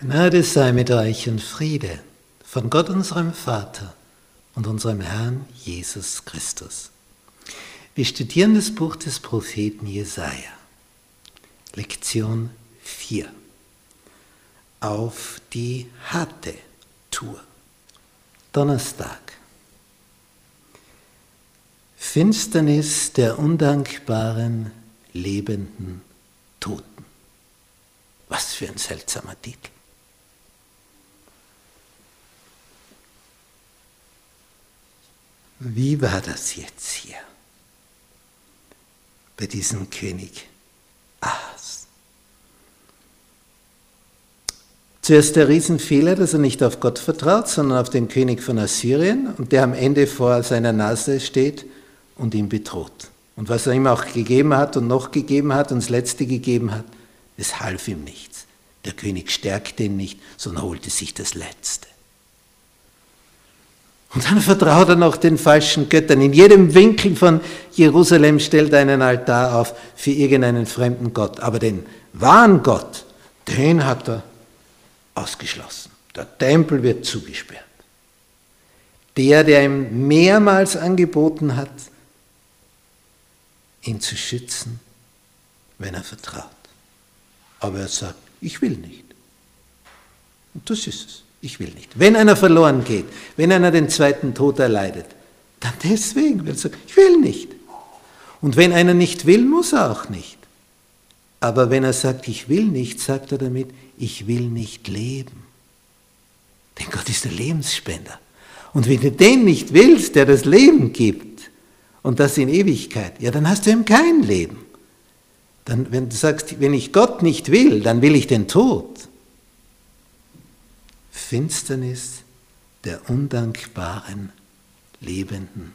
Gnade sei mit euch und Friede von Gott unserem Vater und unserem Herrn Jesus Christus. Wir studieren das Buch des Propheten Jesaja. Lektion 4. Auf die harte Tour. Donnerstag. Finsternis der undankbaren, lebenden Toten. Was für ein seltsamer Titel. Wie war das jetzt hier bei diesem König Ahas? Zuerst der Riesenfehler, dass er nicht auf Gott vertraut, sondern auf den König von Assyrien und der am Ende vor seiner Nase steht und ihn bedroht. Und was er ihm auch gegeben hat und noch gegeben hat und das Letzte gegeben hat, es half ihm nichts. Der König stärkte ihn nicht, sondern holte sich das Letzte. Und dann vertraut er noch den falschen Göttern. In jedem Winkel von Jerusalem stellt er einen Altar auf für irgendeinen fremden Gott. Aber den wahren Gott, den hat er ausgeschlossen. Der Tempel wird zugesperrt. Der, der ihm mehrmals angeboten hat, ihn zu schützen, wenn er vertraut. Aber er sagt, ich will nicht. Und das ist es. Ich will nicht. Wenn einer verloren geht, wenn einer den zweiten Tod erleidet, dann deswegen, weil er sagt, ich will nicht. Und wenn einer nicht will, muss er auch nicht. Aber wenn er sagt, ich will nicht, sagt er damit, ich will nicht leben. Denn Gott ist der Lebensspender. Und wenn du den nicht willst, der das Leben gibt, und das in Ewigkeit, ja, dann hast du eben kein Leben. Dann, wenn du sagst, wenn ich Gott nicht will, dann will ich den Tod. Finsternis der undankbaren, lebenden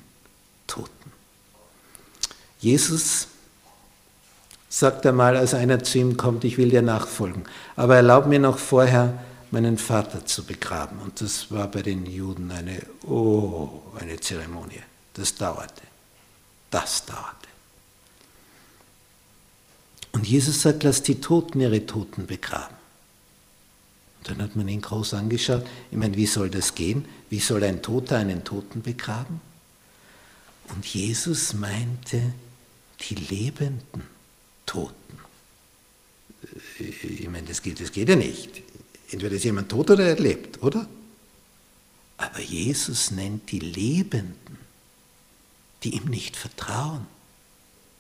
Toten. Jesus sagt einmal, als einer zu ihm kommt, ich will dir nachfolgen, aber erlaub mir noch vorher, meinen Vater zu begraben. Und das war bei den Juden eine, oh, eine Zeremonie. Das dauerte. Das dauerte. Und Jesus sagt, lass die Toten ihre Toten begraben. Dann hat man ihn groß angeschaut. Ich meine, wie soll das gehen? Wie soll ein Toter einen Toten begraben? Und Jesus meinte die lebenden Toten. Ich meine, das geht, das geht ja nicht. Entweder ist jemand tot oder er lebt, oder? Aber Jesus nennt die Lebenden, die ihm nicht vertrauen,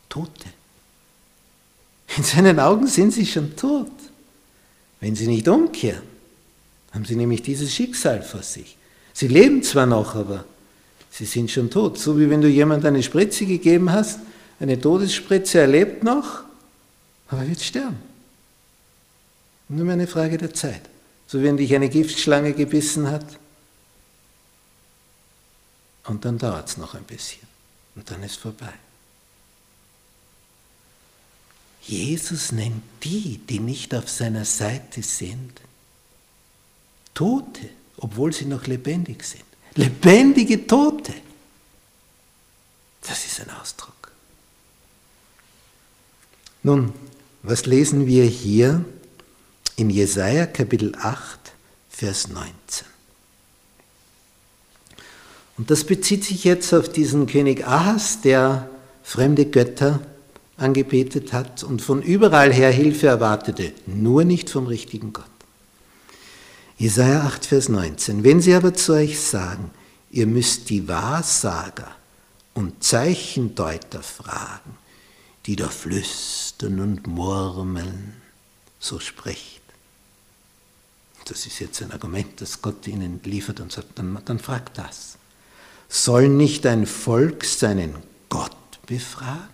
Tote. In seinen Augen sind sie schon tot, wenn sie nicht umkehren haben sie nämlich dieses Schicksal vor sich. Sie leben zwar noch, aber sie sind schon tot. So wie wenn du jemand eine Spritze gegeben hast, eine Todesspritze, er lebt noch, aber er wird sterben. Nur mehr eine Frage der Zeit. So wie wenn dich eine Giftschlange gebissen hat. Und dann dauert es noch ein bisschen. Und dann ist vorbei. Jesus nennt die, die nicht auf seiner Seite sind, Tote, obwohl sie noch lebendig sind. Lebendige Tote. Das ist ein Ausdruck. Nun, was lesen wir hier in Jesaja Kapitel 8, Vers 19? Und das bezieht sich jetzt auf diesen König Ahas, der fremde Götter angebetet hat und von überall her Hilfe erwartete, nur nicht vom richtigen Gott. Jesaja 8, Vers 19. Wenn sie aber zu euch sagen, ihr müsst die Wahrsager und Zeichendeuter fragen, die da flüstern und murmeln, so spricht. Das ist jetzt ein Argument, das Gott ihnen liefert und sagt, dann, dann fragt das. Soll nicht ein Volk seinen Gott befragen?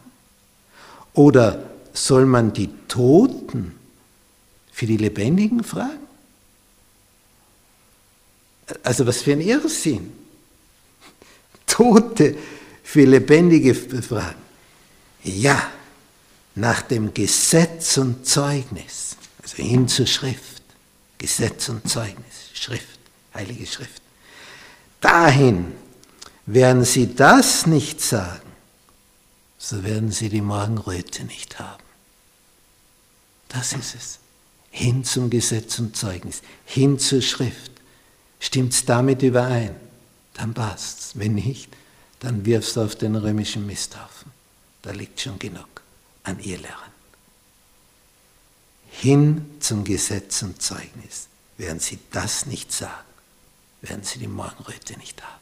Oder soll man die Toten für die Lebendigen fragen? Also was für ein Irrsinn. Tote für Lebendige befragen. Ja, nach dem Gesetz und Zeugnis, also hin zur Schrift. Gesetz und Zeugnis, Schrift, Heilige Schrift. Dahin werden sie das nicht sagen, so werden sie die Morgenröte nicht haben. Das ist es. hin zum Gesetz und Zeugnis, hin zur Schrift. Stimmt's damit überein? Dann passt's. Wenn nicht, dann wirfst du auf den römischen Misthaufen. Da liegt schon genug an Irrlehren. Hin zum Gesetz und Zeugnis. Werden sie das nicht sagen, werden sie die Morgenröte nicht haben.